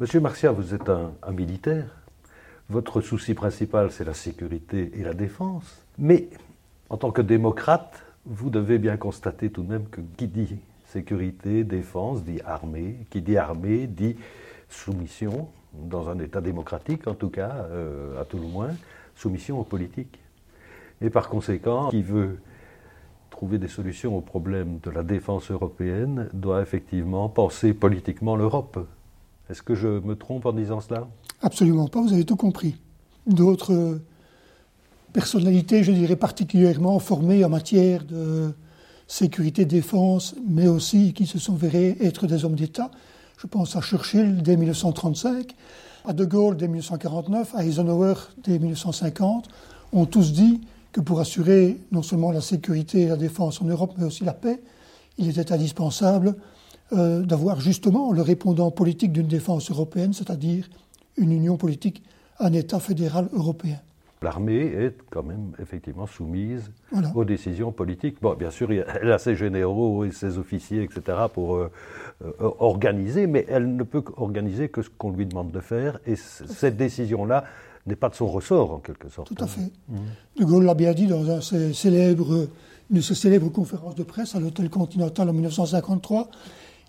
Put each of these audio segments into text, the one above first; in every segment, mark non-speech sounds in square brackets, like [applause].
Monsieur Marcia, vous êtes un, un militaire. Votre souci principal, c'est la sécurité et la défense. Mais en tant que démocrate, vous devez bien constater tout de même que qui dit sécurité, défense, dit armée, qui dit armée, dit soumission, dans un État démocratique en tout cas, euh, à tout le moins, soumission aux politiques. Et par conséquent, qui veut trouver des solutions aux problèmes de la défense européenne doit effectivement penser politiquement l'Europe. Est-ce que je me trompe en disant cela? Absolument pas, vous avez tout compris. D'autres personnalités, je dirais particulièrement formées en matière de sécurité, défense, mais aussi qui se sont verrés être des hommes d'État. Je pense à Churchill dès 1935, à De Gaulle dès 1949, à Eisenhower dès 1950, ont tous dit que pour assurer non seulement la sécurité et la défense en Europe, mais aussi la paix, il était indispensable euh, d'avoir justement le répondant politique d'une défense européenne, c'est-à-dire une union politique, un État fédéral européen. L'armée est quand même effectivement soumise aux décisions politiques. Bon, bien sûr, elle a ses généraux et ses officiers, etc., pour euh, euh, organiser, mais elle ne peut organiser que ce qu'on lui demande de faire. Et cette décision-là n'est pas de son ressort, en quelque sorte. Tout à fait. Mmh. De Gaulle l'a bien dit dans un célèbre, une de ses célèbres conférences de presse à l'Hôtel Continental en 1953.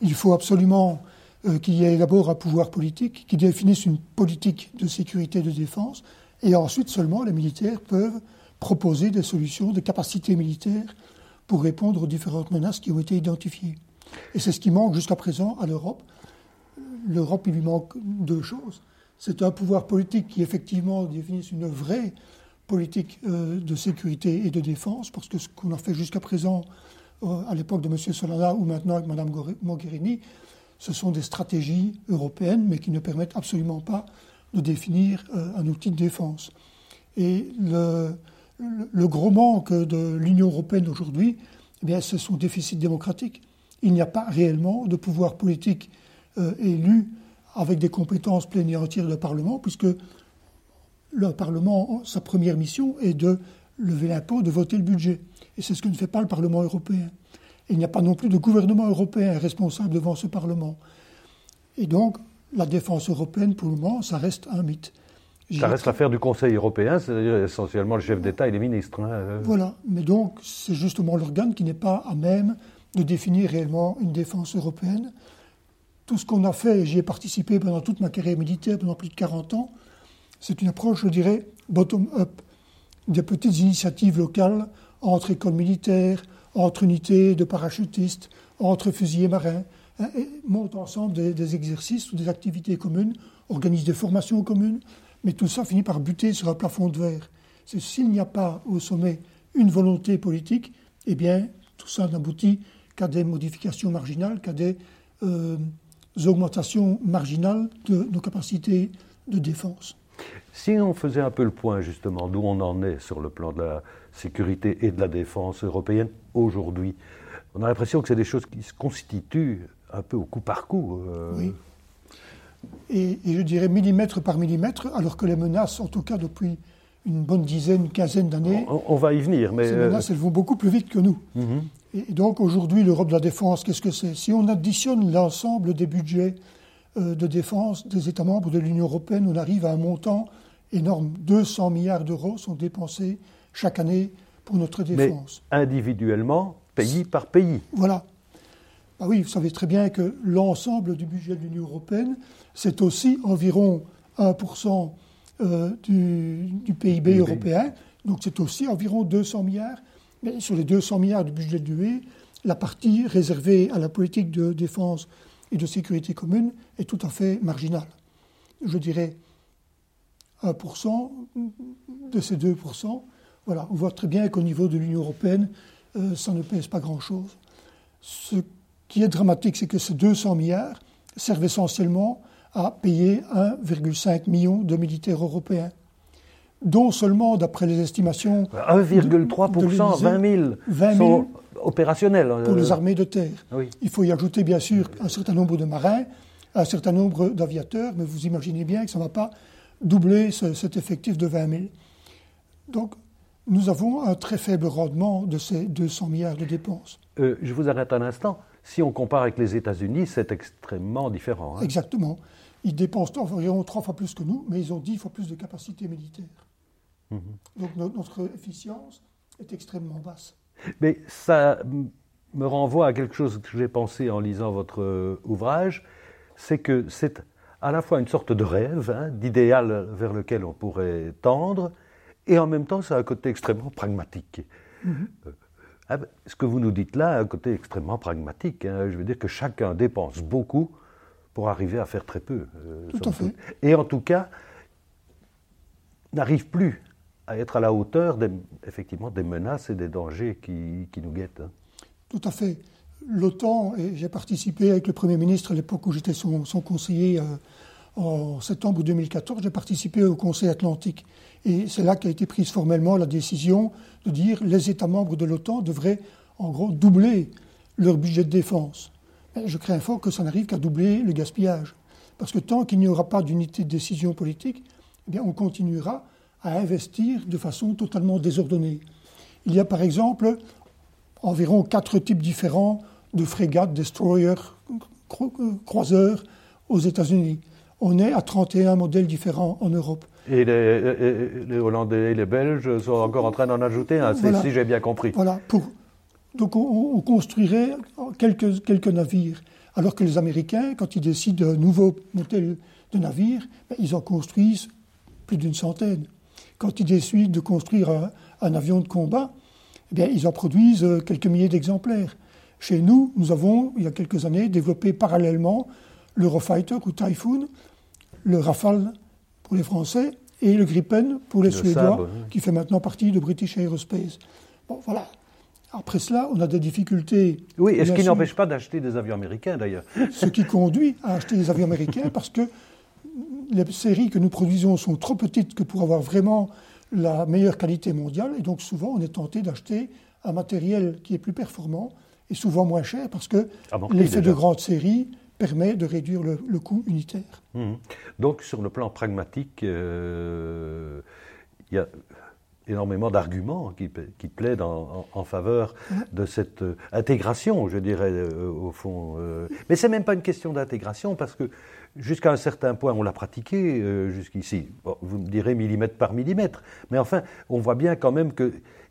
Il faut absolument euh, qu'il y ait d'abord un pouvoir politique qui définisse une politique de sécurité et de défense et ensuite seulement les militaires peuvent proposer des solutions, des capacités militaires pour répondre aux différentes menaces qui ont été identifiées. Et c'est ce qui manque jusqu'à présent à l'Europe. L'Europe, lui manque deux choses. C'est un pouvoir politique qui effectivement définisse une vraie politique euh, de sécurité et de défense, parce que ce qu'on a fait jusqu'à présent, à l'époque de M. Solana ou maintenant avec Mme Mogherini, ce sont des stratégies européennes, mais qui ne permettent absolument pas de définir euh, un outil de défense. Et le, gros manque de l'Union européenne aujourd'hui, eh c'est son déficit démocratique. Il n'y a pas réellement de pouvoir politique euh, élu avec des compétences pleines et entières du Parlement, puisque le Parlement, sa première mission est de lever l'impôt, de voter le budget. Et c'est ce que ne fait pas le Parlement européen. il n'y a pas non plus de gouvernement européen responsable devant ce Parlement. Et donc, la défense européenne, pour le moment, ça reste un mythe. Ça reste l'affaire du Conseil européen, c'est-à-dire essentiellement le chef d'État et les ministres. Hein. Voilà, mais donc c'est justement l'organe qui n'est pas à même de définir réellement une défense européenne. Tout ce qu'on a fait, et j'y ai participé pendant toute ma carrière militaire, pendant plus de 40 ans, c'est une approche, je dirais, bottom-up, des petites initiatives locales entre écoles militaires, entre unités de parachutistes, entre fusiliers marins, Hein, montent ensemble des, exercices ou des activités communes, organisent des formations communes, mais tout ça finit par buter sur un plafond de verre. C'est s'il n'y a pas au sommet une volonté politique, eh bien, tout ça n'aboutit qu'à des modifications marginales, qu'à des euh, augmentations marginales de nos capacités de défense. Si on faisait un peu le point justement d'où on en est sur le plan de la sécurité et de la défense européenne aujourd'hui, on a l'impression que c'est des choses qui se constituent un peu au coup par coup. Euh. Oui. Et, je dirais millimètre par millimètre, alors que les menaces, en tout cas depuis une bonne dizaine, une quinzaine d'années. On, va y venir, mais. Ces euh, menaces, elles vont beaucoup plus vite que nous. Mhm. Et donc aujourd'hui, l'Europe de la défense, qu'est-ce que c'est? Si on additionne l'ensemble des budgets euh, de défense des États membres de l'Union européenne, on arrive à un montant énorme. 200 milliards d'euros sont dépensés chaque année pour notre défense. Mais individuellement, pays par pays. Voilà. Ah oui, vous savez très bien que l'ensemble du budget de l'Union européenne, c'est aussi environ 1% euh, du, PIB européen. Donc c'est aussi environ 200 milliards. Mais sur les 200 milliards du budget de l'UE, la partie réservée à la politique de défense et de sécurité commune est tout à fait marginale. Je dirais 1% de ces 2%. Voilà, on voit très bien qu'au niveau de l'Union européenne, euh, ça ne pèse pas grand-chose. Ce qui est dramatique, c'est que ces 200 milliards servent essentiellement à payer 1,5 million de militaires européens, dont seulement, d'après les estimations... 1,3%, 20 000, sont opérationnels. Pour les euh, armées de terre. Il faut y ajouter, bien sûr, un certain nombre de marins, un certain nombre d'aviateurs, mais vous imaginez bien que ça ne va pas doubler cet effectif de 20 000. Donc, nous avons un très faible rendement de ces 200 milliards de dépenses. Euh, je vous arrête un instant. Si on compare avec les États-Unis, c'est extrêmement différent. Hein. Exactement. Ils dépensent environ trois fois plus que nous, mais ils ont dix fois plus de capacité militaire. Mhm. Donc notre efficience est extrêmement basse. Mais ça me renvoie à quelque chose que j'ai pensé en lisant votre ouvrage, c'est que c'est à la fois une sorte de rêve, hein, d'idéal vers lequel on pourrait tendre, et en même temps, c'est un côté extrêmement pragmatique. Mhm. Euh, ah ben, ce que vous nous dites là, un côté extrêmement pragmatique. Hein. je veux dire que chacun dépense beaucoup pour arriver à faire très peu. Euh, tout à fait. Et en tout cas, n'arrive plus à être à la hauteur des, effectivement des menaces et des dangers qui, nous guettent. Hein. Tout à fait. L'OTAN, et j'ai participé avec le Premier ministre à l'époque où j'étais son, conseiller euh, en septembre 2014, j'ai participé au Conseil atlantique. Et c'est là qu'a été prise formellement la décision de dire les États membres de l'OTAN devraient en gros doubler leur budget de défense. je crains fort que ça n'arrive qu'à doubler le gaspillage. Parce que tant qu'il n'y aura pas d'unité de décision politique, eh bien, on continuera à investir de façon totalement désordonnée. Il y a par exemple environ quatre types différents de frégates, destroyers, croiseurs aux États-Unis. On est à 31 modèles différents en Europe. Et les, Hollandais et les Belges sont encore en train d'en ajouter un, si j'ai bien compris. Voilà. Pour, donc on, construirait quelques, quelques navires. Alors que les Américains, quand ils décident de nouveaux modèles de navires, ben, ils en construisent plus d'une centaine. Quand ils décident de construire un, avion de combat, eh bien, ils en produisent euh, quelques milliers d'exemplaires. Chez nous, nous avons, il y a quelques années, développé parallèlement l'Eurofighter ou Typhoon, le Rafale pour les Français et le Gripen pour les Suédois, qui fait maintenant partie de British Aerospace. Bon, voilà. Après cela, on a des difficultés. Oui, et ce qui n'empêche pas d'acheter des avions américains d'ailleurs. Ce qui conduit à acheter des avions américains parce que les séries que nous produisons sont trop petites que pour avoir vraiment la meilleure qualité mondiale. Et donc souvent, on est tenté d'acheter un matériel qui est plus performant et souvent moins cher parce que l'effet de grande série permet de réduire le, coût unitaire. Mmh. Donc sur le plan pragmatique, euh, il y a énormément d'arguments qui, plaident en, faveur de cette euh, intégration, je dirais, euh, au fond. mais ce n'est même pas une question d'intégration parce que Jusqu'à un certain point, on l'a pratiqué jusqu'ici. vous me direz millimètre par millimètre. Mais enfin, on voit bien quand même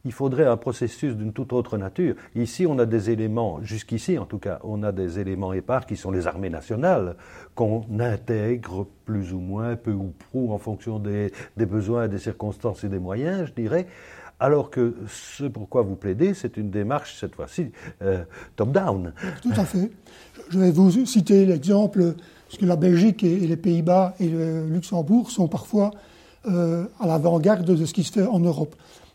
qu'il faudrait un processus d'une toute autre nature. Ici, on a des éléments, jusqu'ici en tout cas, on a des éléments épars qui sont les armées nationales, qu'on intègre plus ou moins, peu ou prou, en fonction des, besoins, des circonstances et des moyens, je dirais. Alors que ce pourquoi vous plaidez, c'est une démarche, cette fois-ci, euh, top-down. Tout à fait. Je vais vous citer l'exemple parce que la Belgique et, les Pays-Bas et le Luxembourg sont parfois euh, à l'avant-garde de ce qui se fait en Europe.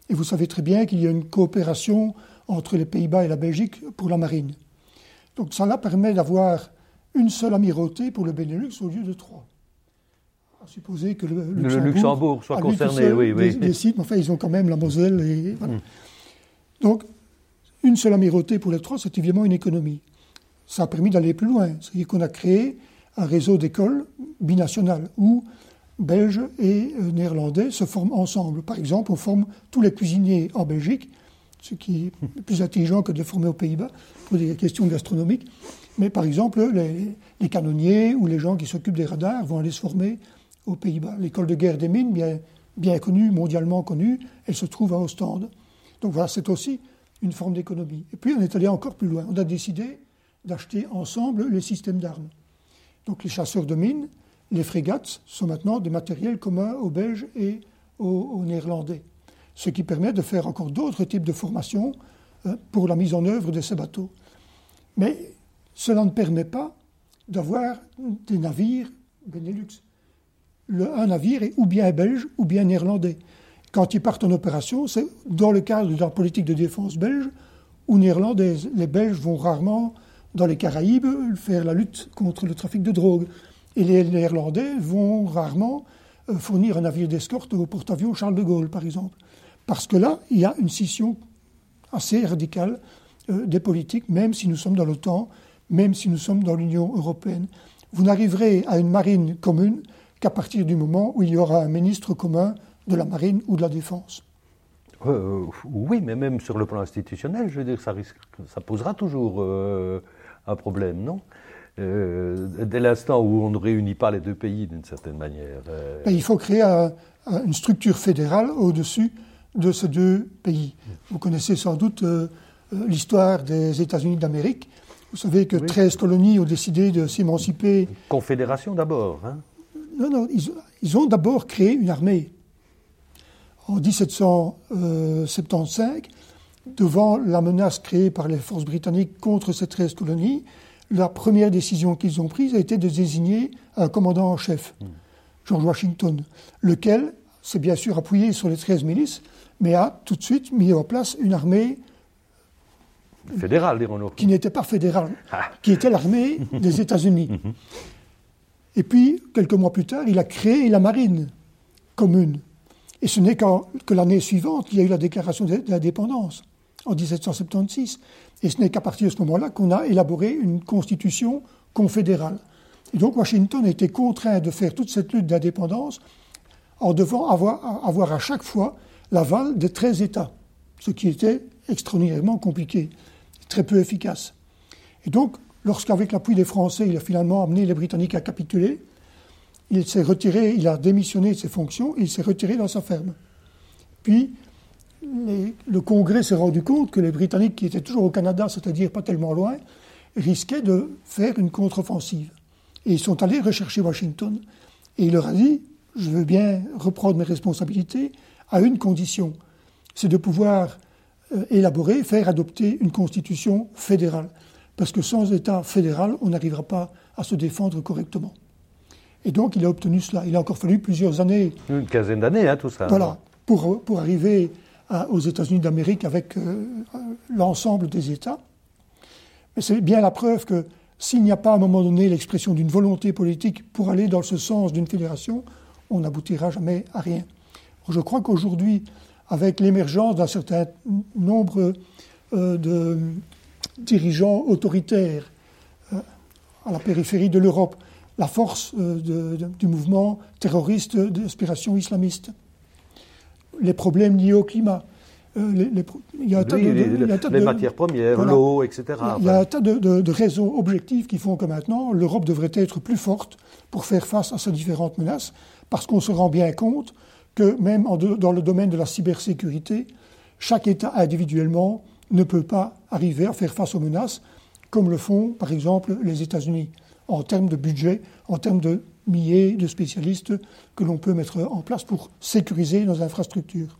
Et vous savez très bien qu'il y a une coopération entre les Pays-Bas et la Belgique pour la marine. Donc cela permet d'avoir une seule amirauté pour le Benelux au lieu de trois. À supposer que le Luxembourg, soit concerné, oui, oui. Mais enfin, ils ont quand même la Moselle. Et, hmm. Donc, une seule amirauté pour les trois, c'est évidemment une économie. Ça a permis d'aller plus loin. C'est-à-dire qu'on a créé un réseau d'écoles binationales où Belges et euh, Néerlandais se forment ensemble. Par exemple, on forme tous les cuisiniers en Belgique, ce qui est plus intelligent que de les former aux Pays-Bas pour des questions gastronomiques. Mais par exemple, les, canonniers ou les gens qui s'occupent des radars vont aller se former aux Pays-Bas. L'école de guerre des mines, bien, bien connue, mondialement connue, elle se trouve à Ostende. Donc voilà, c'est aussi une forme d'économie. Et puis on est allé encore plus loin. On a décidé d'acheter ensemble les systèmes d'armes. Donc les chasseurs de mines, les frégates sont maintenant des matériels communs aux Belges et aux, Néerlandais, ce qui permet de faire encore d'autres types de formations hein, pour la mise en œuvre de ces bateaux. Mais cela ne permet pas d'avoir des navires Benelux. un navire est ou bien belge ou bien néerlandais. Quand ils partent en opération, c'est dans le cadre de la politique de défense belge ou néerlandaise. Les Belges vont rarement dans les Caraïbes faire la lutte contre le trafic de drogue. Et les Néerlandais vont rarement euh, fournir un navire d'escorte au porte-avions Charles de Gaulle, par exemple. Parce que là, il y a une scission assez radicale euh, des politiques, même si nous sommes dans l'OTAN, même si nous sommes dans l'Union européenne. Vous n'arriverez à une marine commune qu'à partir du moment où il y aura un ministre commun de la marine ou de la défense. Euh, oui, mais même sur le plan institutionnel, je veux dire, ça, ça posera toujours un problème, non? Dès l'instant où on ne réunit pas les deux pays d'une certaine manière. Ben, il faut créer une structure fédérale au-dessus de ces deux pays. Vous connaissez sans doute l'histoire des États-Unis d'Amérique. Vous savez que 13 colonies ont décidé de s'émanciper. Confédération d'abord. Hein non, non, ils, ont d'abord créé une armée. En 1775, devant la menace créée par les forces britanniques contre ces 13 colonies, la première décision qu'ils ont prise a été de désigner un commandant en chef, hmm. George Washington, lequel s'est bien sûr appuyé sur les 13 milices, mais a tout de suite mis en place une armée fédérale, dirons-nous. Qui n'était pas fédérale, ah. qui était l'armée des États-Unis. [laughs] Mhm. Et puis, quelques mois plus tard, il a créé la marine commune. Et ce n'est que l'année suivante qu'il y a eu la déclaration de l'indépendance, en 1776. Et ce n'est qu'à partir de ce moment-là qu'on a élaboré une constitution confédérale. Et donc Washington a été contraint de faire toute cette lutte d'indépendance en devant avoir, avoir à chaque fois l'aval des 13 États, ce qui était extraordinairement compliqué, très peu efficace. Et donc, lorsqu'avec l'appui des Français, il a finalement amené les Britanniques à capituler, il s'est retiré, il a démissionné de ses fonctions et il s'est retiré dans sa ferme. Puis, le Congrès s'est rendu compte que les Britanniques, qui étaient toujours au Canada, c'est-à-dire pas tellement loin, risquaient de faire une contre-offensive. Et ils sont allés rechercher Washington. Et il leur a dit, je veux bien reprendre mes responsabilités à une condition, c'est de pouvoir euh, élaborer, faire adopter une constitution fédérale. Parce que sans État fédéral, on n'arrivera pas à se défendre correctement. Et donc, il a obtenu cela. Il a encore fallu plusieurs années. Une quinzaine d'années, hein, tout ça. Voilà, pour, pour arriver aux États-Unis d'Amérique avec euh, l'ensemble des États. Mais c'est bien la preuve que s'il n'y a pas à un moment donné l'expression d'une volonté politique pour aller dans ce sens d'une fédération, on n'aboutira jamais à rien. Je crois qu'aujourd'hui, avec l'émergence d'un certain nombre euh, de dirigeants autoritaires euh, à la périphérie de l'Europe, la force du mouvement terroriste d'inspiration islamiste, les problèmes liés au climat. les, il y a un tas de, les matières premières, l'eau, etc. Il y a un tas de, raisons objectives qui font que maintenant l'Europe devrait être plus forte pour faire face à ces différentes menaces, parce qu'on se rend bien compte que même dans le domaine de la cybersécurité, chaque État individuellement ne peut pas arriver à faire face aux menaces, comme le font par exemple les États-Unis, en termes de budget, en termes de milliers de spécialistes que l'on peut mettre en place pour sécuriser nos infrastructures.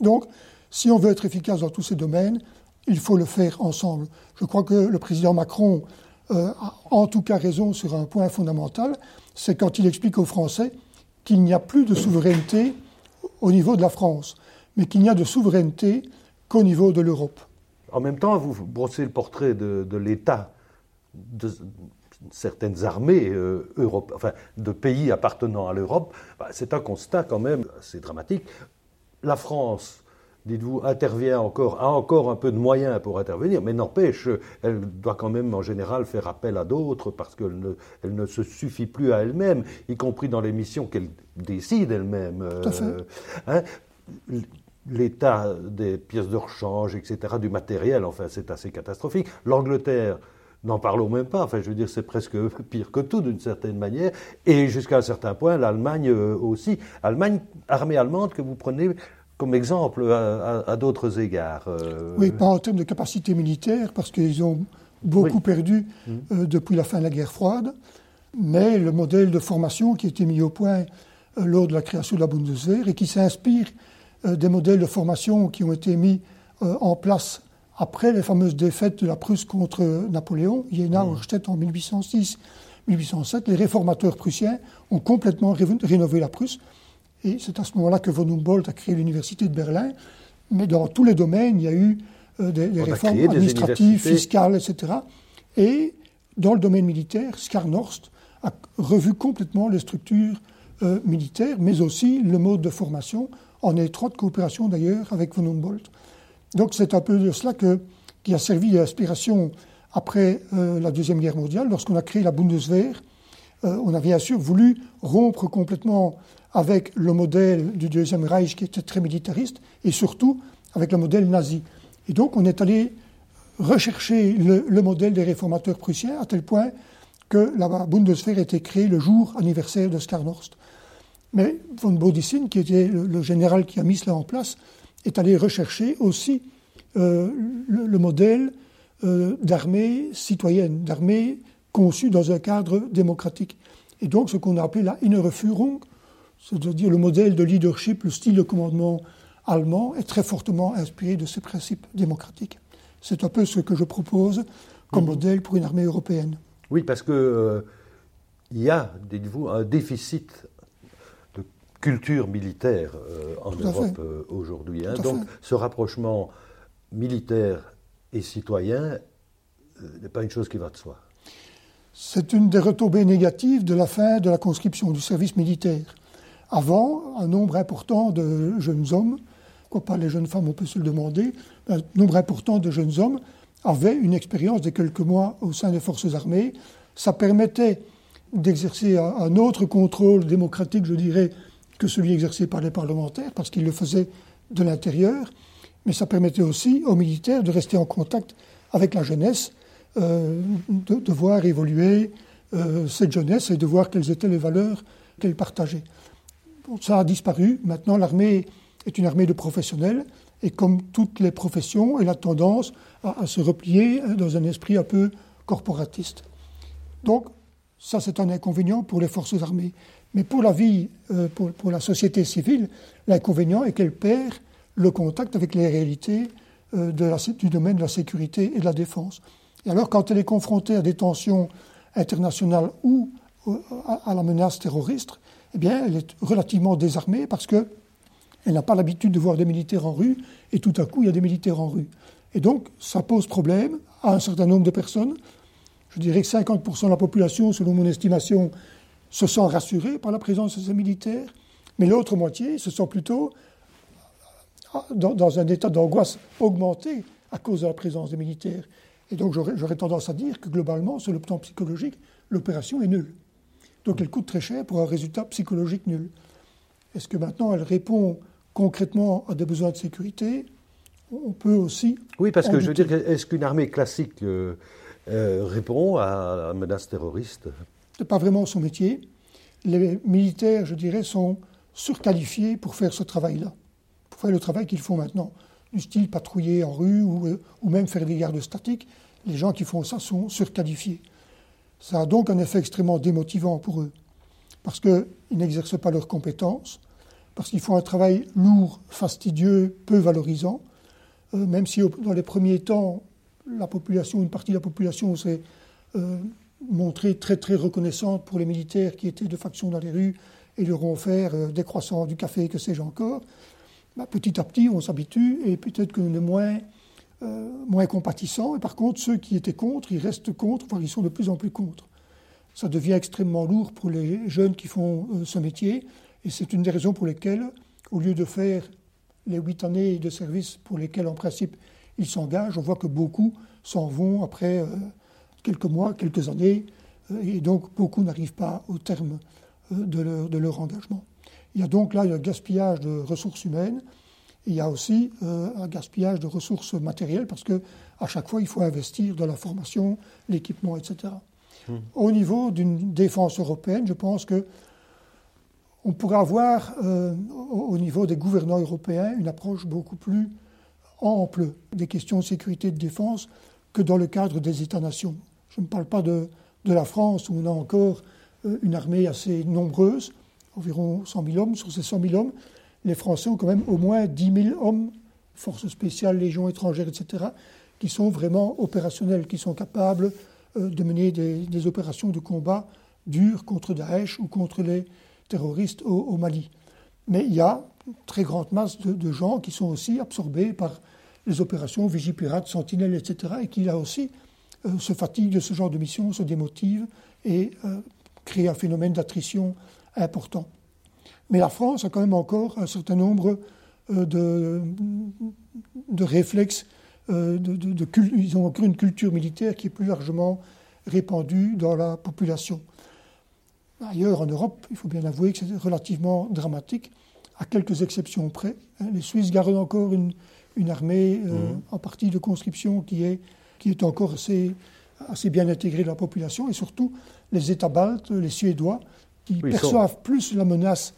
Donc, si on veut être efficace dans tous ces domaines, il faut le faire ensemble. Je crois que le président Macron euh, a en tout cas raison sur un point fondamental, c'est quand il explique aux Français qu'il n'y a plus de souveraineté au niveau de la France, mais qu'il n'y a de souveraineté qu'au niveau de l'Europe. En même temps, vous brossez le portrait de, l'État certaines armées euh, enfin, de pays appartenant à l'Europe. Bah, c'est un constat quand même assez dramatique. La France dites-vous, intervient encore, a encore un peu de moyens pour intervenir, mais n'empêche, elle doit quand même en général faire appel à d'autres parce qu'elle ne, elle ne se suffit plus à elle-même, y compris dans les missions qu'elle décide elle-même. Euh, hein. L'état des pièces de rechange, etc., du matériel, enfin, c'est assez catastrophique. L'Angleterre, N'en parlons même pas. Enfin, je veux dire, c'est presque [laughs] pire que tout d'une certaine manière. Et jusqu'à un certain point, l'Allemagne euh, aussi. Allemagne, armée allemande que vous prenez comme exemple à, d'autres égards euh, Oui, pas en termes de capacité militaire, parce qu'ils ont beaucoup perdu mmh. euh, depuis la fin de la guerre froide, mais le modèle de formation qui a été mis au point euh, lors de la création de la Bundeswehr et qui s'inspire des modèles de formation qui ont été mis en place après les fameuses défaites de la Prusse contre Napoléon, Jena, mmh. en 1806. 1807, les réformateurs prussiens ont complètement rénové la Prusse et c'est à ce moment-là que von Humboldt a créé l'université de Berlin. Mais dans tous les domaines, il y a eu euh, des, réformes administratives, fiscales, etc. Et dans le domaine militaire, Skarnorst a revu complètement les structures euh, militaires, mais aussi le mode de formation, en étroite coopération d'ailleurs avec von Humboldt. Donc c'est un peu de cela qui a servi d'inspiration après euh, la Deuxième Guerre mondiale, lorsqu'on a créé la Bundeswehr. on a bien sûr voulu rompre complètement avec le modèle du Deuxième Reich qui était très militariste et surtout avec le modèle nazi. Et donc on est allé recherché le, modèle des réformateurs prussiens à tel point que la Bundeswehr a été créée le jour anniversaire de Skarnorst. Mais von Bodissin, qui était le, général qui a mis cela en place, est allé rechercher aussi euh, le, modèle euh, d'armée citoyenne, d'armée conçue dans un cadre démocratique. Et donc ce qu'on a appelé la Innere Führung, c'est-à-dire le modèle de leadership, le style de commandement allemand, est très fortement inspiré de ces principes démocratiques. C'est un peu ce que je propose comme mhm. modèle pour une armée européenne. Oui, parce qu'il euh, y a, dites-vous, un déficit culture militaire euh, en Europe euh, aujourd'hui. Hein. Donc ce rapprochement militaire et citoyen n'est pas une chose qui va de soi. C'est une des retombées négatives de la fin de la conscription du service militaire. Avant, un nombre important de jeunes hommes, quoi pas les jeunes femmes, on peut se le demander, un nombre important de jeunes hommes avaient une expérience de quelques mois au sein des forces armées. Ça permettait d'exercer un autre contrôle démocratique, je dirais, que celui exercé par les parlementaires, parce qu'ils le faisaient de l'intérieur, mais ça permettait aussi aux militaires de rester en contact avec la jeunesse, euh, de, voir évoluer euh, cette jeunesse et de voir quelles étaient les valeurs qu'elle partageait ça a disparu. Maintenant, l'armée est une armée de professionnels et comme toutes les professions, elle a tendance à, se replier dans un esprit un peu corporatiste. Donc, ça, c'est un inconvénient pour les forces armées. Mais pour la vie, euh, pour, la société civile, l'inconvénient est qu'elle perd le contact avec les réalités euh, du domaine de la sécurité et de la défense. Et alors, quand elle est confrontée à des tensions internationales ou euh, à la menace terroriste, eh bien, elle est relativement désarmée parce qu'elle n'a pas l'habitude de voir des militaires en rue, et tout à coup, il y a des militaires en rue. Et donc, ça pose problème à un certain nombre de personnes. Je dirais que 50% de la population, selon mon estimation, se sent rassurée par la présence de ces militaires, mais l'autre moitié se sent plutôt dans, dans un état d'angoisse augmenté à cause de la présence des militaires. Et donc, j'aurais tendance à dire que globalement, sur le plan psychologique, l'opération est nulle. Donc elle coûte très cher pour un résultat psychologique nul. Est-ce que maintenant elle répond concrètement à des besoins de sécurité? On peut aussi. Oui, parce que je veux dire, est-ce qu'une armée classique euh, euh, répond à la menace terroriste? N'est pas vraiment son métier. Les militaires, je dirais, sont surqualifiés pour faire ce travail-là, pour faire le travail qu'ils font maintenant, du style patrouiller en rue ou, euh, ou même faire des gardes statiques. Les gens qui font ça sont surqualifiés. Ça a donc un effet extrêmement démotivant pour eux, parce qu'ils n'exercent pas leurs compétences, parce qu'ils font un travail lourd, fastidieux, peu valorisant, euh, même si dans les premiers temps, la population, une partie de la population s'est euh, montrée très très reconnaissante pour les militaires qui étaient de faction dans les rues et leur ont offert euh, des croissants, du café, que sais-je encore. Bah, petit à petit, on s'habitue et peut-être que est moins euh, moins compatissants. Et par contre, ceux qui étaient contre, ils restent contre, voire ils sont de plus en plus contre. Ça devient extrêmement lourd pour les jeunes qui font euh, ce métier. Et c'est une des raisons pour lesquelles, au lieu de faire les huit années de service pour lesquelles, en principe, ils s'engagent, on voit que beaucoup s'en vont après euh, quelques mois, quelques années. et donc, beaucoup n'arrivent pas au terme de leur, de leur engagement. Il y a donc là un gaspillage de ressources humaines il y a aussi euh, un gaspillage de ressources matérielles parce que à chaque fois, il faut investir dans la formation, l'équipement, etc. Hmm. Au niveau d'une défense européenne, je pense que on pourrait avoir, euh, au niveau des gouvernants européens, une approche beaucoup plus ample des questions de sécurité et de défense que dans le cadre des États-nations. Je ne parle pas de, la France où on a encore euh, une armée assez nombreuse, environ 100 000 hommes. Sur ces 100 000 hommes, les Français ont quand même au moins 10 000 hommes, forces spéciales, légions étrangères, etc., qui sont vraiment opérationnels, qui sont capables euh, de mener des, opérations de combat dures contre Daesh ou contre les terroristes au, Mali. Mais il y a une très grande masse de, gens qui sont aussi absorbés par les opérations Vigipirate, Sentinelle, etc., et qui là aussi euh, se fatiguent de ce genre de mission, se démotivent et euh, créent un phénomène d'attrition important. Mais la France a quand même encore un certain nombre euh, de, de, réflexes. De, ils ont encore une culture militaire qui est plus largement répandue dans la population. Ailleurs, en Europe, il faut bien avouer que c'est relativement dramatique, à quelques exceptions près. Les Suisses gardent encore une, une armée euh, mmh. en partie de conscription qui est qui est encore assez, assez bien intégré dans la population, et surtout les États baltes, les Suédois, qui perçoivent plus la menace,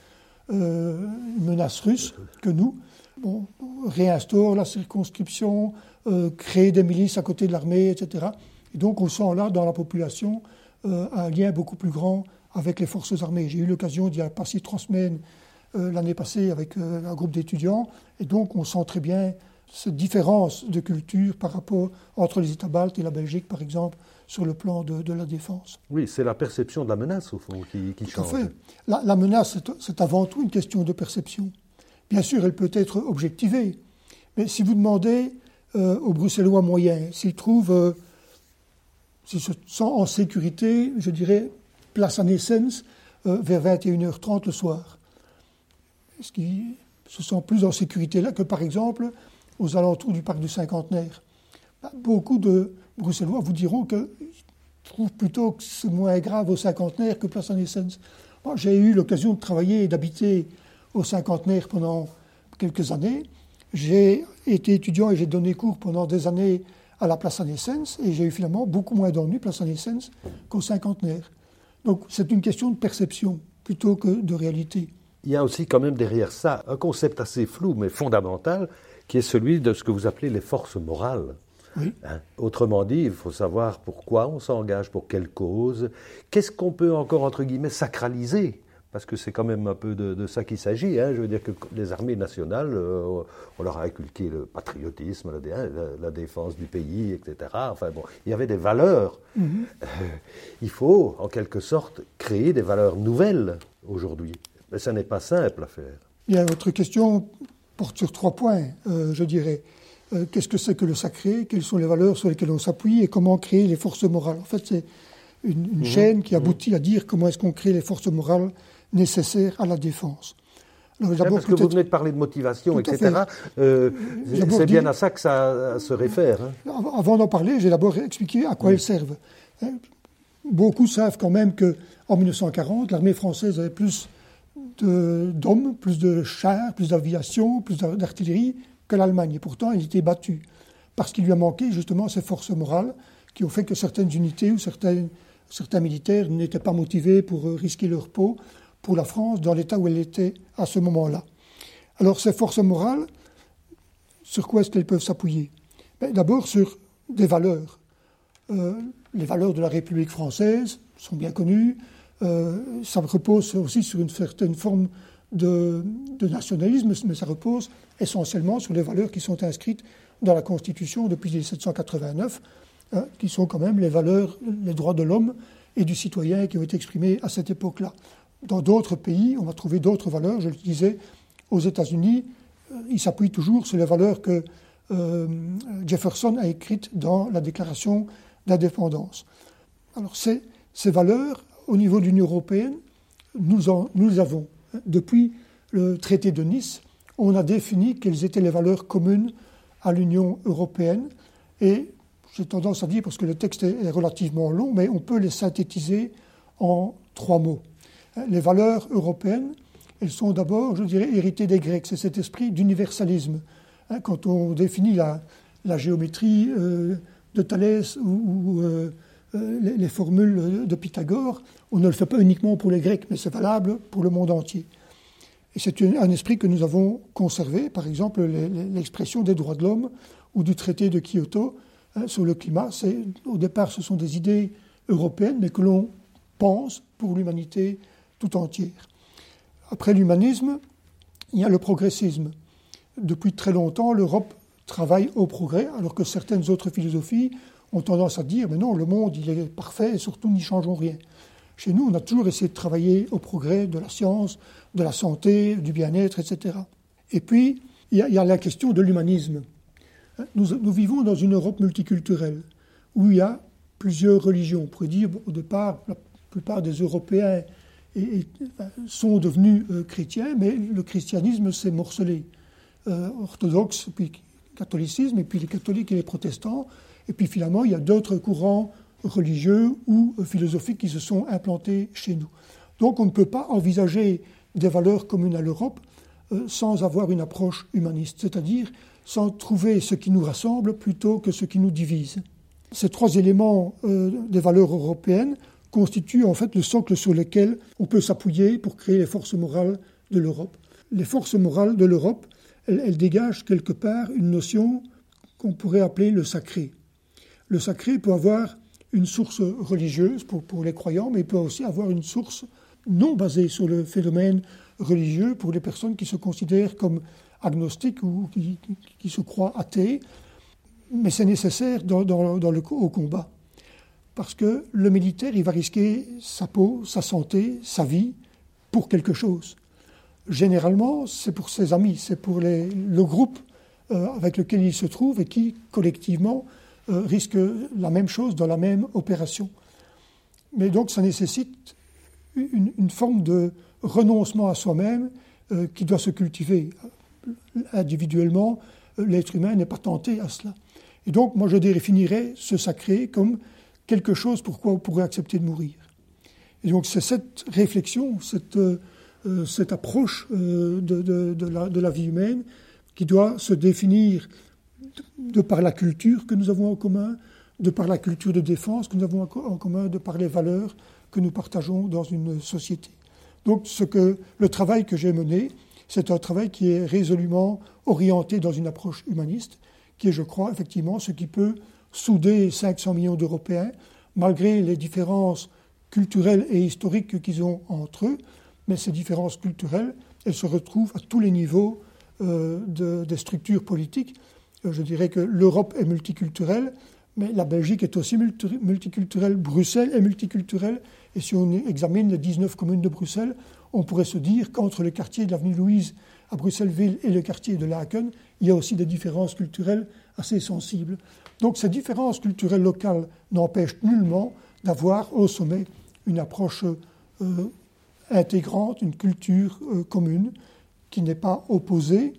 euh, menace russe que nous. Bon, réinstaure la circonscription, euh, créer des milices à côté de l'armée, etc. Et donc on sent là dans la population euh, un lien beaucoup plus grand avec les forces armées. J'ai eu l'occasion d'y passer trois semaines euh, l'année passée avec un groupe d'étudiants, et donc on sent très bien cette différence de culture par rapport entre les États baltes et la Belgique, par exemple, sur le plan de, la défense. Oui, c'est la perception de la menace, au fond, qui, qui change. Fait. La, menace, c'est avant tout une question de perception. Bien sûr, elle peut être objectivée, mais si vous demandez euh, aux Bruxellois moyens s'ils trouvent, euh, s'ils se sentent en sécurité, je dirais, place en essence, euh, vers 21h30 le soir, est-ce qu'ils se sentent plus en sécurité là que, par exemple, aux alentours du parc du cinquantenaire bah, Beaucoup de Bruxellois vous diront qu'ils trouvent plutôt que c'est moins grave au cinquantenaire que place en Essence. J'ai eu l'occasion de travailler et d'habiter au cinquantenaire pendant quelques années. J'ai été étudiant et j'ai donné cours pendant des années à la place en Essence et j'ai eu finalement beaucoup moins d'ennuis place en Essence qu'au cinquantenaire. Donc c'est une question de perception plutôt que de réalité. Il y a aussi quand même derrière ça un concept assez flou mais fondamental qui est celui de ce que vous appelez les forces morales. Hein? Autrement dit, il faut savoir pourquoi on s'engage, pour quelle cause, qu'est-ce qu'on peut encore, entre guillemets, sacraliser? Parce que c'est quand même un peu de, ça qu'il s'agit. Hein. Je veux dire que les armées nationales, euh, on leur a inculqué le patriotisme, la, défense du pays, etc. Enfin bon, il y avait des valeurs. Mm-hmm. Euh, il faut, en quelque sorte, créer des valeurs nouvelles aujourd'hui. Mais ça n'est pas simple à faire. Bien, votre question porte sur trois points, euh, je dirais. Euh, qu'est-ce que c'est que le sacré, quelles sont les valeurs sur lesquelles on s'appuie et comment créer les forces morales? En fait, c'est une, mhm. chaîne qui aboutit mhm. à dire comment est-ce qu'on crée les forces morales nécessaires à la défense. Alors, parce que vous venez de parler de motivation, etc. Euh, c'est bien à ça que ça se réfère. Hein. Avant d'en parler, j'ai d'abord expliqué à quoi elles servent. Beaucoup savent quand même qu'en 1940, l'armée française avait plus d'hommes, plus de chars, plus d'aviation, plus d'artillerie que l'Allemagne. Et pourtant, elle était battue, parce qu'il lui a manqué justement ces forces morales qui ont fait que certaines unités ou certains, militaires n'étaient pas motivés pour euh, risquer leur peau pour la France dans l'état où elle était à ce moment-là. Alors ces forces morales, sur quoi est-ce qu'elles peuvent s'appuyer? Ben, D'abord sur des valeurs. Euh, les valeurs de la République française sont bien connues. Euh, ça repose aussi sur une certaine forme de, nationalisme, mais ça repose essentiellement sur les valeurs qui sont inscrites dans la Constitution depuis 1789, hein, qui sont quand même les valeurs, les droits de l'homme et du citoyen qui ont été exprimés à cette époque-là. Dans d'autres pays, on va trouver d'autres valeurs. Je le disais, aux États-Unis, euh, ils s'appuient toujours sur les valeurs que euh, Jefferson a écrites dans la Déclaration d'indépendance. Alors ces, ces valeurs, au niveau de l'Union européenne, nous, en, nous avons depuis le traité de Nice, on a défini quelles étaient les valeurs communes à l'Union européenne. Et j'ai tendance à dire, parce que le texte est relativement long, mais on peut les synthétiser en trois mots. Les valeurs européennes, elles sont d'abord, je dirais, héritées des Grecs. C'est cet esprit d'universalisme. Hein, quand on définit la, géométrie euh, de Thalès ou, euh, les, formules de Pythagore, on ne le fait pas uniquement pour les Grecs, mais c'est valable pour le monde entier. Et c'est un esprit que nous avons conservé, par exemple l'expression des droits de l'homme ou du traité de Kyoto hein, sur le climat. Au départ, ce sont des idées européennes, mais que l'on pense pour l'humanité tout entière. Après l'humanisme, il y a le progressisme. Depuis très longtemps, l'Europe travaille au progrès, alors que certaines autres philosophies ont tendance à dire, mais non, le monde, il est parfait et surtout n'y changeons rien. Chez nous, on a toujours essayé de travailler au progrès de la science, de la santé, du bien-être, etc. Et puis, il y, a, la question de l'humanisme. Nous, vivons dans une Europe multiculturelle, où il y a plusieurs religions. On pourrait dire, au départ, la plupart des Européens sont devenus euh, chrétiens, mais le christianisme s'est morcelé. Euh, orthodoxe, puis catholicisme, et puis les catholiques et les protestants, et puis finalement, il y a d'autres courants religieux ou philosophiques qui se sont implantés chez nous. Donc on ne peut pas envisager des valeurs communes à l'Europe euh, sans avoir une approche humaniste, c'est-à-dire sans trouver ce qui nous rassemble plutôt que ce qui nous divise. ces trois éléments euh, des valeurs européennes constituent en fait le socle sur lequel on peut s'appuyer pour créer les forces morales de l'Europe. Les forces morales de l'Europe, elles, dégagent quelque part une notion qu'on pourrait appeler le sacré. Le sacré peut avoir une source religieuse pour, les croyants, mais il peut aussi avoir une source non basée sur le phénomène religieux pour les personnes qui se considèrent comme agnostiques ou qui, se croient athées. Mais c'est nécessaire au combat. Parce que le militaire, il va risquer sa peau, sa santé, sa vie pour quelque chose. Généralement, c'est pour ses amis, c'est pour le groupe euh, avec lequel il se trouve et qui, collectivement, risque la même chose dans la même opération. Mais donc, ça nécessite une, forme de renoncement à soi-même euh, qui doit se cultiver. Individuellement, l'être humain n'est pas tenté à cela. Et donc, moi, je définirais ce sacré comme quelque chose pour quoi on pourrait accepter de mourir. Et donc, c'est cette réflexion, cette, euh, cette approche euh, de, de, la, vie humaine qui doit se définir de, par la culture que nous avons en commun, de par la culture de défense que nous avons en commun, de par les valeurs que nous partageons dans une société. Donc, ce le travail que j'ai mené, c'est un travail qui est résolument orienté dans une approche humaniste, qui est, je crois, effectivement ce qui peut souder 500 millions d'Européens, malgré les différences culturelles et historiques qu'ils ont entre eux. Mais ces différences culturelles, elles se retrouvent à tous les niveaux euh, de, des structures politiques. Euh, je dirais que l'Europe est multiculturelle, mais la Belgique est aussi multiculturelle, Bruxelles est multiculturelle, et si on examine les 19 communes de Bruxelles, on pourrait se dire qu'entre le quartier de l'avenue Louise à Bruxelles-Ville et le quartier de Laken, il y a aussi des différences culturelles assez sensibles. Donc ces différences culturelles locales n'empêchent nullement d'avoir au sommet une approche euh, intégrante, une culture euh, commune qui n'est pas opposée,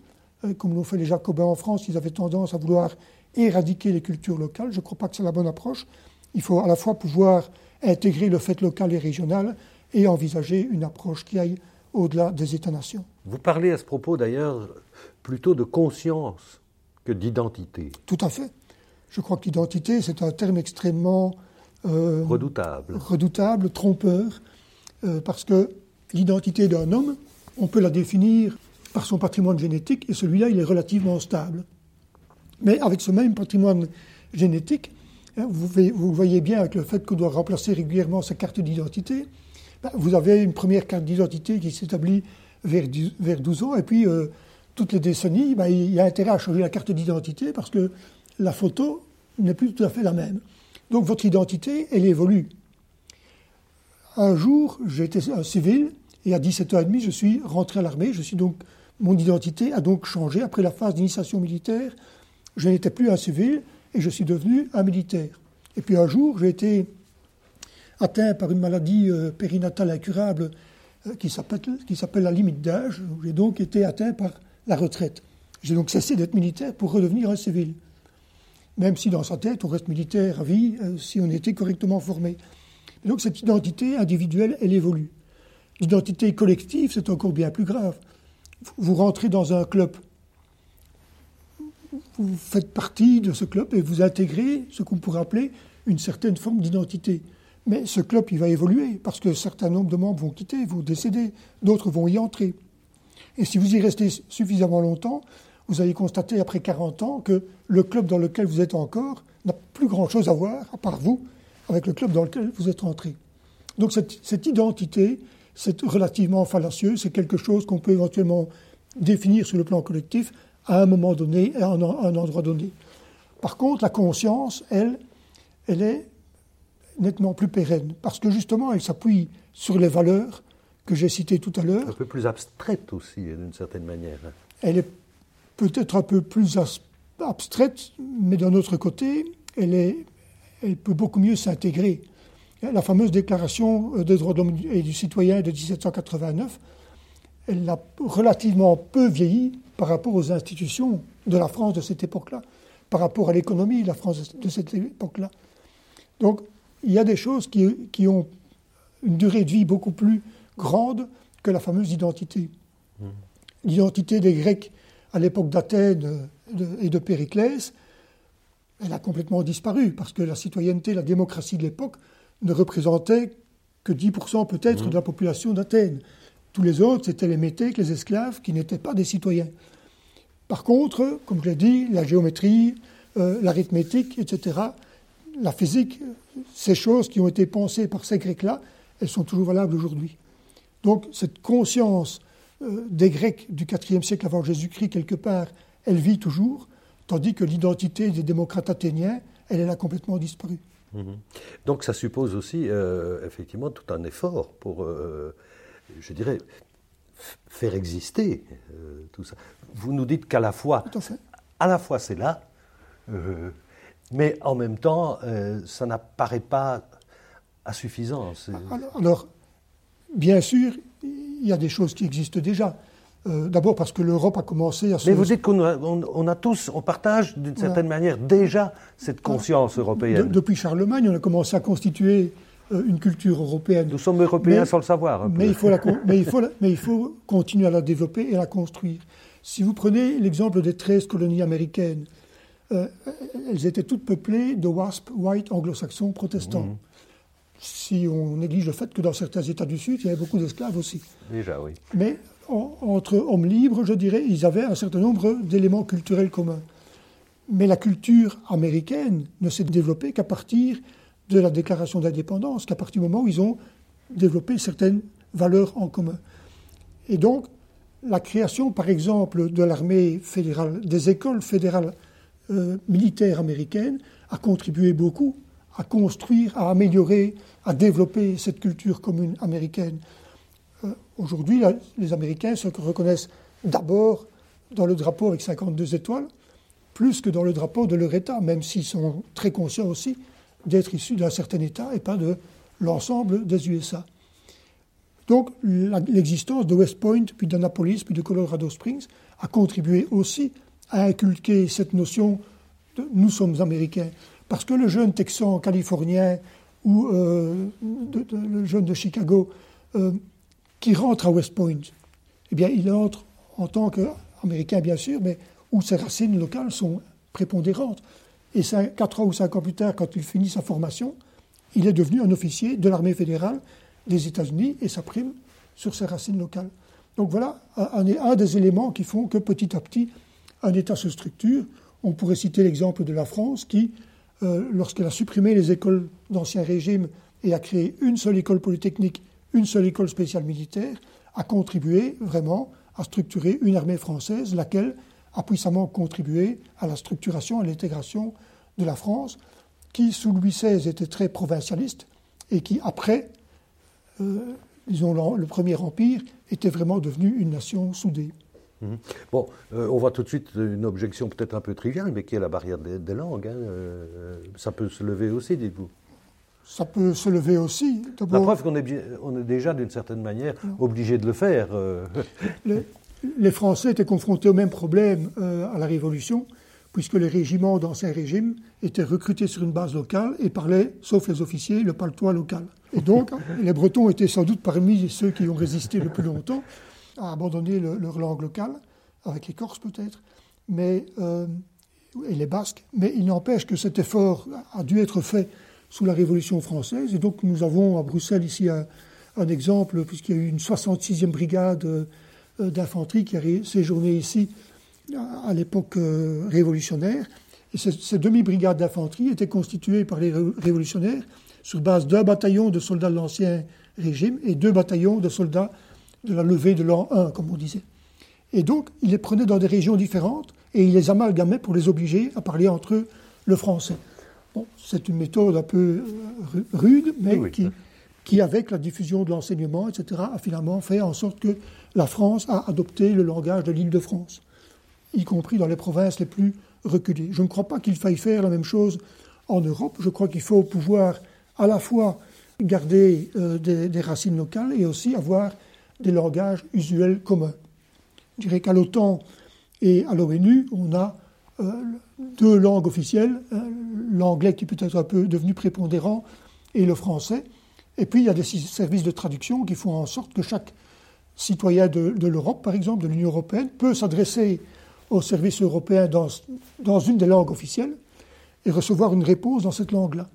comme l'ont fait les Jacobins en France, ils avaient tendance à vouloir éradiquer les cultures locales. Je ne crois pas que c'est la bonne approche. Il faut à la fois pouvoir intégrer le fait local et régional et envisager une approche qui aille au-delà des États-nations. Vous parlez à ce propos d'ailleurs plutôt de conscience que d'identité. Tout à fait. Je crois que l'identité, c'est un terme extrêmement euh, redoutable. redoutable, trompeur, euh, parce que l'identité d'un homme, on peut la définir par son patrimoine génétique, et celui-là, il est relativement stable. Mais avec ce même patrimoine génétique, hein, vous, voyez bien avec le fait qu'on doit remplacer régulièrement sa carte d'identité, ben, vous avez une première carte d'identité qui s'établit vers, vers 12 ans, et puis euh, toutes les décennies, ben, il y a intérêt à changer la carte d'identité parce que la photo n'est plus tout à fait la même. Donc votre identité, elle évolue. Un jour, j'étais un civil, et à 17h30, je suis rentré à l'armée. Je suis donc, mon identité a donc changé. Après la phase d'initiation militaire, je n'étais plus un civil, et je suis devenu un militaire. Et puis un jour, j'ai été atteint par une maladie euh, périnatale incurable euh, qui s'appelle la limite d'âge. J'ai donc été atteint par la retraite. J'ai donc cessé d'être militaire pour redevenir un civil. Même si dans sa tête, on reste militaire à vie euh, si on était correctement formé. donc cette identité individuelle, elle évolue. L'identité collective, c'est encore bien plus grave. Vous rentrez dans un club, vous faites partie de ce club et vous intégrez ce qu'on pourrait appeler une certaine forme d'identité. Mais ce club, il va évoluer parce que certains nombre de membres vont quitter, vont décéder, d'autres vont y entrer. Et si vous y restez suffisamment longtemps, vous allez constater après 40 ans que le club dans lequel vous êtes encore n'a plus grand-chose à voir, à part vous, avec le club dans lequel vous êtes entré. Donc cette, cette identité, c'est relativement fallacieux, c'est quelque chose qu'on peut éventuellement définir sur le plan collectif à un moment donné à un, un endroit donné. Par contre, la conscience, elle, elle est nettement plus pérenne, parce que justement, elle s'appuie sur les valeurs que j'ai citées tout à l'heure. Un peu plus abstraite aussi, d'une certaine manière. Elle est peut-être un peu plus abstraite, mais d'un autre côté, elle, est, elle peut beaucoup mieux s'intégrer. La fameuse déclaration des droits de l'homme et du citoyen de 1789, elle a relativement peu vieilli par rapport aux institutions de la France de cette époque-là, par rapport à l'économie de la France de cette époque-là. Donc, il y a des choses qui, qui, ont une durée de vie beaucoup plus grande que la fameuse identité. Mmh. L'identité des Grecs à l'époque d'Athènes et de Périclès, elle a complètement disparu parce que la citoyenneté, la démocratie de l'époque ne représentait que 10% peut-être mmh. de la population d'Athènes. Tous les autres, c'était les métèques, les esclaves, qui n'étaient pas des citoyens. Par contre, comme je l'ai dit, la géométrie, euh, l'arithmétique, etc., la physique, ces choses qui ont été pensées par ces Grecs-là, elles sont toujours valables aujourd'hui. Donc cette conscience euh, des Grecs du IVe siècle avant Jésus-Christ, quelque part, elle vit toujours, tandis que l'identité des démocrates athéniens, elle, est là complètement disparue. Mhm. Donc ça suppose aussi euh, effectivement tout un effort pour, euh, je dirais, faire exister tout ça. Vous nous dites qu'à la fois, à, la fois c'est là, mais en même temps, ça n'apparaît pas à suffisance. alors, bien sûr, il y a des choses qui existent déjà. Euh, d'abord parce que l'Europe a commencé à se... Mais vous dites qu'on a, on, a tous, on partage d'une certaine manière déjà cette conscience européenne. depuis Charlemagne, on a commencé à constituer euh, une culture européenne. Nous sommes européens sans le savoir. [laughs] Mais, il faut mais, il faut mais il faut continuer à la développer et à la construire. Si vous prenez l'exemple des 13 colonies américaines, euh, elles étaient toutes peuplées de WASP, white anglo-saxons protestants. Mmh si on néglige le fait que dans certains États du Sud, il y avait beaucoup d'esclaves aussi. Déjà, oui. Mais entre hommes libres, je dirais, ils avaient un certain nombre d'éléments culturels communs. Mais la culture américaine ne s'est développée qu'à partir de la déclaration d'indépendance, qu'à partir du moment où ils ont développé certaines valeurs en commun. Et donc, la création, par exemple, de l'armée fédérale, des écoles fédérales euh, militaires américaines, a contribué beaucoup à construire, à améliorer, à développer cette culture commune américaine. Aujourd'hui, les Américains se reconnaissent d'abord dans le drapeau avec 52 étoiles, plus que dans le drapeau de leur État, même s'ils sont très conscients aussi d'être issus d'un certain État et pas de l'ensemble des USA. Donc l'existence de West Point, puis d'Annapolis, puis de Colorado Springs a contribué aussi à inculquer cette notion de nous sommes Américains. Parce que le jeune texan californien ou euh, le jeune de Chicago euh, qui rentre à West Point, eh bien, il entre en tant qu'Américain, bien sûr, mais où ses racines locales sont prépondérantes. Et quatre ans ou cinq ans plus tard, quand il finit sa formation, il est devenu un officier de l'armée fédérale des États-Unis et ça prime sur ses racines locales. Donc voilà un, un, des éléments qui font que petit à petit, un État se structure. On pourrait citer l'exemple de la France qui, euh, lorsqu'elle a supprimé les écoles d'Ancien Régime et a créé une seule école polytechnique, une seule école spéciale militaire, a contribué vraiment à structurer une armée française, laquelle a puissamment contribué à la structuration, à l'intégration de la France, qui sous Louis XVI était très provincialiste et qui après, euh, disons le Premier Empire, était vraiment devenu une nation soudée. Mhm. Bon, euh, on voit tout de suite une objection peut-être un peu triviale, mais qui est la barrière des, langues. Hein, euh, ça peut se lever aussi, dites-vous Ça peut se lever aussi. La preuve qu'on est, on est déjà, d'une certaine manière, obligé de le faire. Euh. Les, Français étaient confrontés au même problème à la Révolution, puisque les régiments d'Ancien Régime étaient recrutés sur une base locale et parlaient, sauf les officiers, le patois local. Et donc, [laughs] les Bretons étaient sans doute parmi ceux qui ont résisté le plus longtemps à abandonner leur langue locale, avec les Corses peut-être, mais, euh, et les Basques, mais il n'empêche que cet effort a dû être fait sous la Révolution française, et donc nous avons à Bruxelles ici un, exemple, puisqu'il y a eu une 66e brigade euh, d'infanterie qui a séjourné ici à, l'époque euh, révolutionnaire, et ces demi-brigades d'infanterie étaient constituées par les révolutionnaires sur base d'un bataillon de soldats de l'Ancien Régime et deux bataillons de soldats de la levée de l'an 1, comme on disait. Et donc, il les prenait dans des régions différentes et il les amalgamait pour les obliger à parler entre eux le français. Bon, c'est une méthode un peu euh, rude, mais qui, qui, avec la diffusion de l'enseignement, etc., a finalement fait en sorte que la France a adopté le langage de l'île de France, y compris dans les provinces les plus reculées. Je ne crois pas qu'il faille faire la même chose en Europe. Je crois qu'il faut pouvoir à la fois garder euh, des, des, racines locales et aussi avoir des langages usuels communs. Je dirais qu'à l'OTAN et à l'ONU, on a euh, deux langues officielles, euh, l'anglais qui peut être un peu devenu prépondérant et le français. Et puis il y a des services de traduction qui font en sorte que chaque citoyen de, l'Europe, par exemple, de l'Union européenne, peut s'adresser au service européen dans, dans une des langues officielles. et recevoir une réponse dans cette langue-là.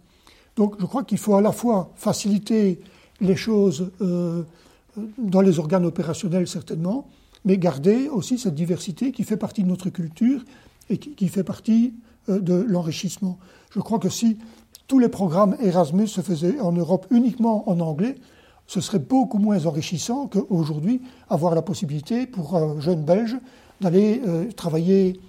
Donc je crois qu'il faut à la fois faciliter les choses euh, dans les organes opérationnels certainement, mais garder aussi cette diversité qui fait partie de notre culture et qui, fait partie euh, de l'enrichissement. Je crois que si tous les programmes Erasmus se faisaient en Europe uniquement en anglais, ce serait beaucoup moins enrichissant qu'aujourd'hui avoir la possibilité pour un jeune Belge d'aller euh, travailler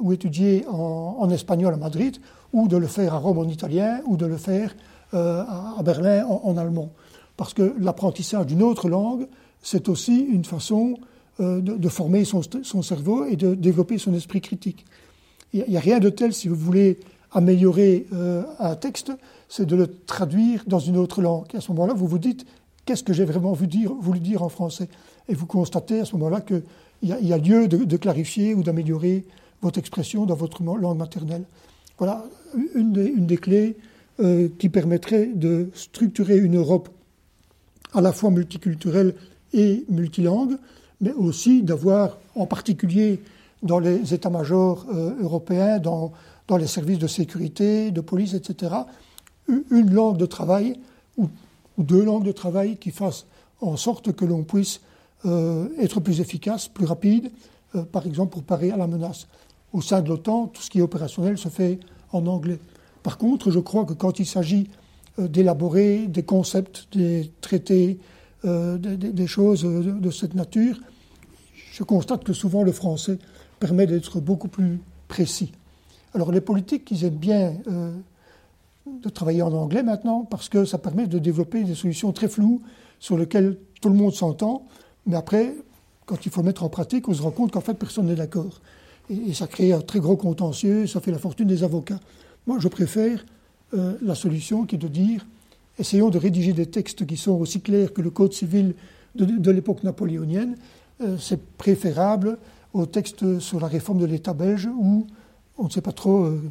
ou étudier en, espagnol à Madrid, ou de le faire à Rome en italien, ou de le faire à Berlin en allemand. Parce que l'apprentissage d'une autre langue, c'est aussi une façon euh, de, former son, cerveau et de développer son esprit critique. Il n'y a, rien de tel, si vous voulez améliorer euh, un texte, c'est de le traduire dans une autre langue. À ce moment-là, vous vous dites, qu'est-ce que j'ai vraiment voulu dire, en français? Et vous constatez à ce moment-là qu'il y, a lieu de, clarifier ou d'améliorer votre expression dans votre langue maternelle. Voilà une des, clés euh, qui permettrait de structurer une Europe à la fois multiculturelle et multilangue, mais aussi d'avoir, en particulier dans les états-majors euh, européens, dans, dans, les services de sécurité, de police, etc., une langue de travail ou, deux langues de travail qui fassent en sorte que l'on puisse euh, être plus efficace, plus rapide, euh, par exemple pour parer à la menace. Au sein de l'OTAN, tout ce qui est opérationnel se fait en anglais. Par contre, je crois que quand il s'agit d'élaborer des concepts, des traités, des, choses de, cette nature, je constate que souvent le français permet d'être beaucoup plus précis. Alors les politiques, ils aiment bien euh, de travailler en anglais maintenant parce que ça permet de développer des solutions très floues sur lesquelles tout le monde s'entend, mais après, quand il faut mettre en pratique, on se rend compte qu'en fait personne n'est d'accord. Et, ça crée un très gros contentieux, ça fait la fortune des avocats. Moi, je préfère euh, la solution qui est de dire essayons de rédiger des textes qui sont aussi clairs que le Code civil de, l'époque napoléonienne. Euh, c'est préférable au texte sur la réforme de l'État belge où on ne sait pas trop euh,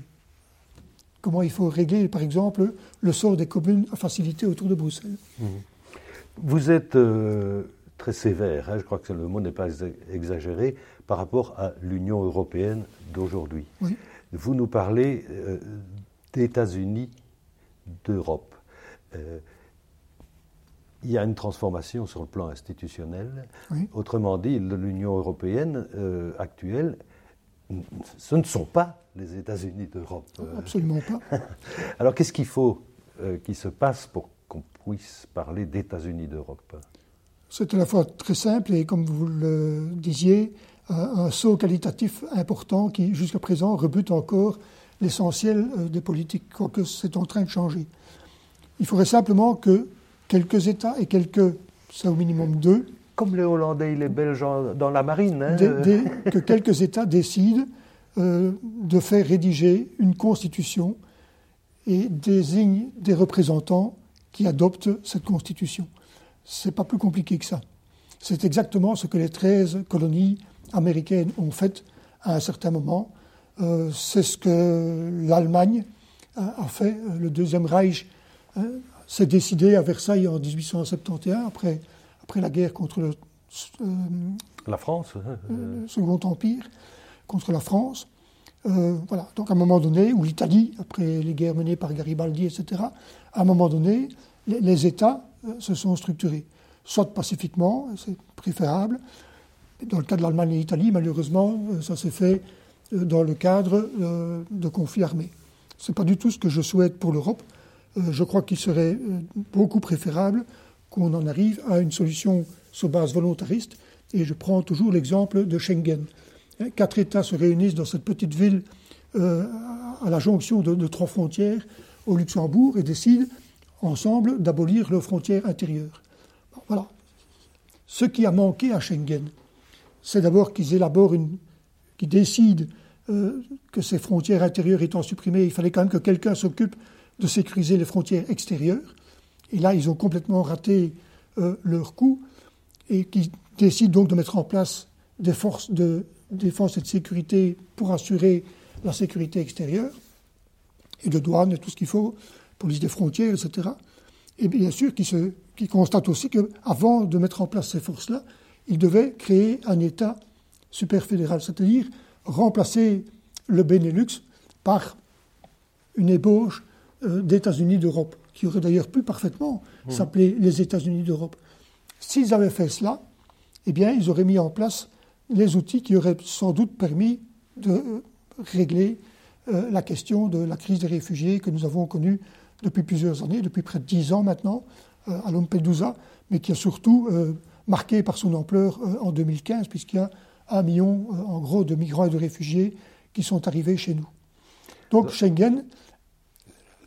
comment il faut régler, par exemple, le sort des communes à faciliter autour de Bruxelles. Mmh. Vous êtes très sévère, hein, je crois que le mot n'est pas exagéré, par rapport à l'Union européenne d'aujourd'hui. Vous nous parlez d'États-Unis d'Europe. Euh, il y a une transformation sur le plan institutionnel. Autrement dit, l'Union européenne euh, actuelle, ce ne sont pas les États-Unis d'Europe. Euh. Absolument pas. [laughs] Alors qu'est-ce qu'il faut qu'il se passe pour qu'on puisse parler d'États-Unis d'Europe? C'est à la fois très simple et, comme vous le disiez, un saut qualitatif important qui, jusqu'à présent, rebute encore l'essentiel euh, des politiques, quoique c'est en train de changer. Il faudrait simplement que quelques États et quelques, c'est au minimum deux, comme les Hollandais et les Belges dans la marine, hein. que quelques États décident euh, de faire rédiger une constitution et désignent des représentants qui adoptent cette constitution. C'est pas plus compliqué que ça. C'est exactement ce que les 13 colonies américaines ont fait à un certain moment. Euh, c'est ce que l'Allemagne a, fait. Le Deuxième Reich hein, s'est décidé à Versailles en 1871, après, après la guerre contre le, euh, la France, euh, Second Empire, contre la France. voilà. Donc à un moment donné, ou l'Italie, après les guerres menées par Garibaldi, etc., à un moment donné, les, les États se sont structurés. Soit pacifiquement, c'est préférable. Dans le cas de l'Allemagne et l'Italie, malheureusement, ça s'est fait euh, dans le cadre euh, de conflits armés. Ce n'est pas du tout ce que je souhaite pour l'Europe. Euh, je crois qu'il serait beaucoup préférable qu'on en arrive à une solution sur base volontariste. Et je prends toujours l'exemple de Schengen. Hein, quatre États se réunissent dans cette petite ville à la jonction de, trois frontières au Luxembourg et décident ensemble d'abolir leurs frontières intérieures. voilà. Ce qui a manqué à Schengen, c'est d'abord qu'ils élaborent une, qui décident euh, que ces frontières intérieures étant supprimées, il fallait quand même que quelqu'un s'occupe de sécuriser les frontières extérieures. Et là, ils ont complètement raté euh, leur coup et qui décident donc de mettre en place des forces de défense et de sécurité pour assurer la sécurité extérieure et de douane et tout ce qu'il faut, police des frontières, etc. Et bien sûr, qui, se, constate aussi qu'avant de mettre en place ces forces-là, ils devaient créer un État super fédéral, c'est-à-dire remplacer le Benelux par une ébauche euh, d'États-Unis d'Europe, qui aurait d'ailleurs pu parfaitement mmh. s'appeler les États-Unis d'Europe. S'ils avaient fait cela, eh bien, ils auraient mis en place les outils qui auraient sans doute permis de euh, régler euh, la question de la crise des réfugiés que nous avons connue depuis plusieurs années, depuis près de dix ans maintenant, à Lampedusa, mais qui a surtout marqué par son ampleur en 2015, puisqu'il y a un million, en gros, de migrants et de réfugiés qui sont arrivés chez nous. Donc Schengen,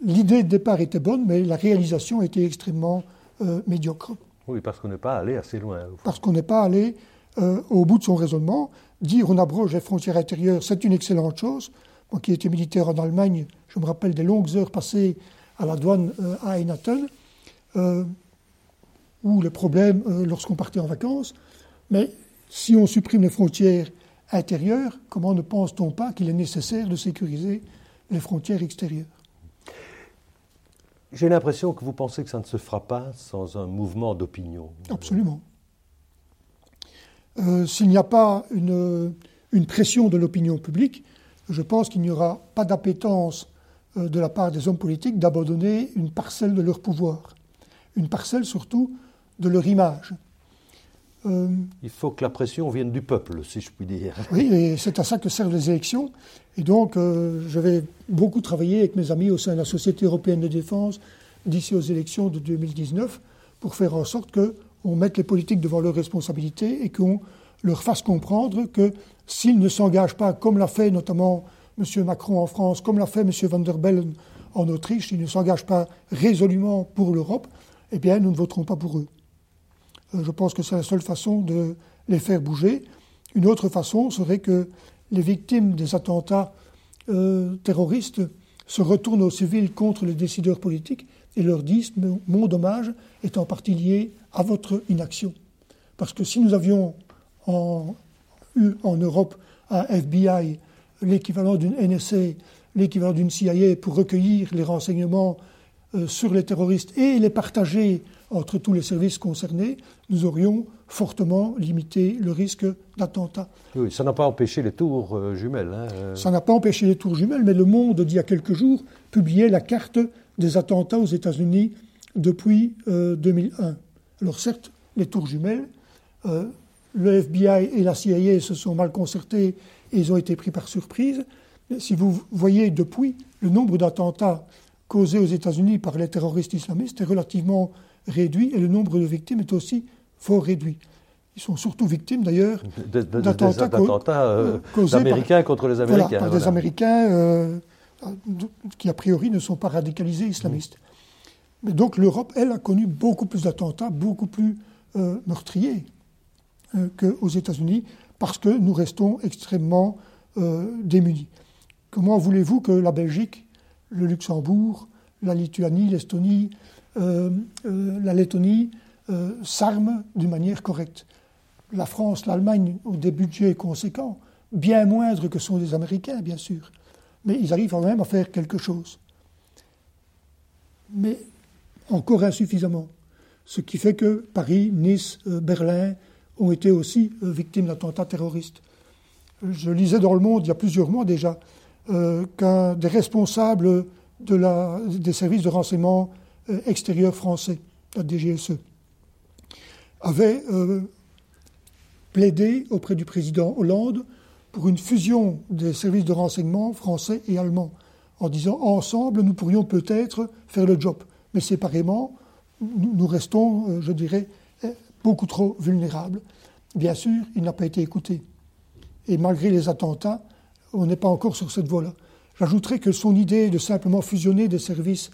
l'idée de départ était bonne, mais la réalisation était extrêmement euh, médiocre. Oui, parce qu'on n'est pas allé assez loin. Parce qu'on n'est pas allé euh, au bout de son raisonnement. Dire on abroge les frontières intérieures, c'est une excellente chose. Moi qui étais militaire en Allemagne, je me rappelle des longues heures passées à la douane euh, à Einaten, ou les problèmes lorsqu'on partait en vacances. Mais si on supprime les frontières intérieures, comment ne pense-t-on pas qu'il est nécessaire de sécuriser les frontières extérieures? J'ai l'impression que vous pensez que ça ne se fera pas sans un mouvement d'opinion. Absolument. Euh, s'il n'y a pas une, pression de l'opinion publique, je pense qu'il n'y aura pas d'appétence euh, de la part des hommes politiques d'abandonner une parcelle de leur pouvoir, une parcelle surtout de leur image. Euh, Il faut que la pression vienne du peuple, si je puis dire. Oui, et c'est à ça que servent les élections. Et donc, euh, je vais beaucoup travailler avec mes amis au sein de la Société européenne de défense d'ici aux élections de 2019 pour faire en sorte qu'on mette les politiques devant leurs responsabilités et qu'on leur fasse comprendre que s'ils ne s'engagent pas, comme l'a fait notamment M. Macron en France, comme l'a fait M. Van der Bellen en Autriche, s'ils ne s'engagent pas résolument pour l'Europe, eh bien, nous ne voterons pas pour eux. Euh, je pense que c'est la seule façon de les faire bouger. Une autre façon serait que les victimes des attentats euh, terroristes se retournent aux civils contre les décideurs politiques et leur disent mon dommage est en partie lié à votre inaction. Parce que si nous avions eu en Europe un FBI, l'équivalent d'une NSA, l'équivalent d'une CIA pour recueillir les renseignements sur les terroristes et les partager entre tous les services concernés, nous aurions fortement limité le risque d'attentat. Oui, ça n'a pas empêché les tours euh, jumelles. Hein, euh. Ça n'a pas empêché les tours jumelles, mais Le Monde, d'il y a quelques jours, publiait la carte des attentats aux États-Unis depuis 2001. Alors certes, les tours jumelles, le FBI et la CIA se sont mal concertés et ils ont été pris par surprise. Mais si vous voyez depuis, le nombre d'attentats causés aux États-Unis par les terroristes islamistes est relativement réduit et le nombre de victimes est aussi fort réduit. Ils sont surtout victimes d'ailleurs d'attentats euh, américains contre les Américains. par des Américains euh, qui a priori ne sont pas radicalisés islamistes. Mais donc l'Europe, elle, a connu beaucoup plus d'attentats, beaucoup plus euh, meurtriers qu'aux États-Unis, parce que nous restons extrêmement démunis. Comment voulez-vous que la Belgique, le Luxembourg, la Lituanie, l'Estonie, euh, euh, la Lettonie euh, s'arme d'une manière correcte. La France, l'Allemagne ont des budgets conséquents, bien moindres que sont les Américains, bien sûr, mais ils arrivent quand même à faire quelque chose. Mais encore insuffisamment. Ce qui fait que Paris, Nice, Berlin ont été aussi victimes d'attentats terroristes. Je lisais dans Le Monde il y a plusieurs mois déjà qu'un des responsables des services de renseignement euh, extérieur français, la DGSE, avait euh, plaidé auprès du président Hollande pour une fusion des services de renseignement français et allemands, en disant ensemble nous pourrions peut-être faire le job, mais séparément nous, restons, euh, je dirais, beaucoup trop vulnérables. Bien sûr, il n'a pas été écouté. Et malgré les attentats, on n'est pas encore sur cette voie-là. J'ajouterai que son idée de simplement fusionner des services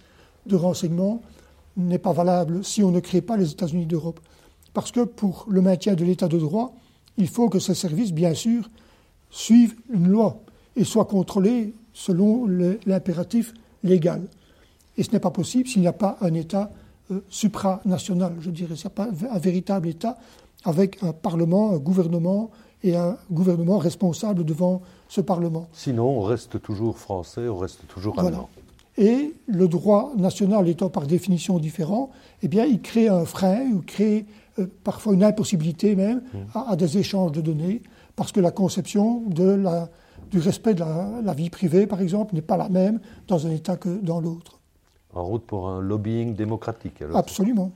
de renseignement n'est pas valable si on ne crée pas les États-Unis d'Europe. Parce que pour le maintien de l'état de droit, il faut que ces services, bien sûr, suivent une loi et soient contrôlés selon l'impératif légal. Et ce n'est pas possible s'il n'y a pas un État euh, supranational, je dirais. S'il n'y pas un véritable État avec un Parlement, un gouvernement et un gouvernement responsable devant ce Parlement. Sinon, on reste toujours français, on reste toujours allemand. Et le droit national étant par définition différent, eh bien, il crée un frein, il crée euh, parfois une impossibilité même mmh. à, des échanges de données, parce que la conception de du respect de la, vie privée, par exemple, n'est pas la même dans un État que dans l'autre. En route pour un lobbying démocratique, alors Absolument.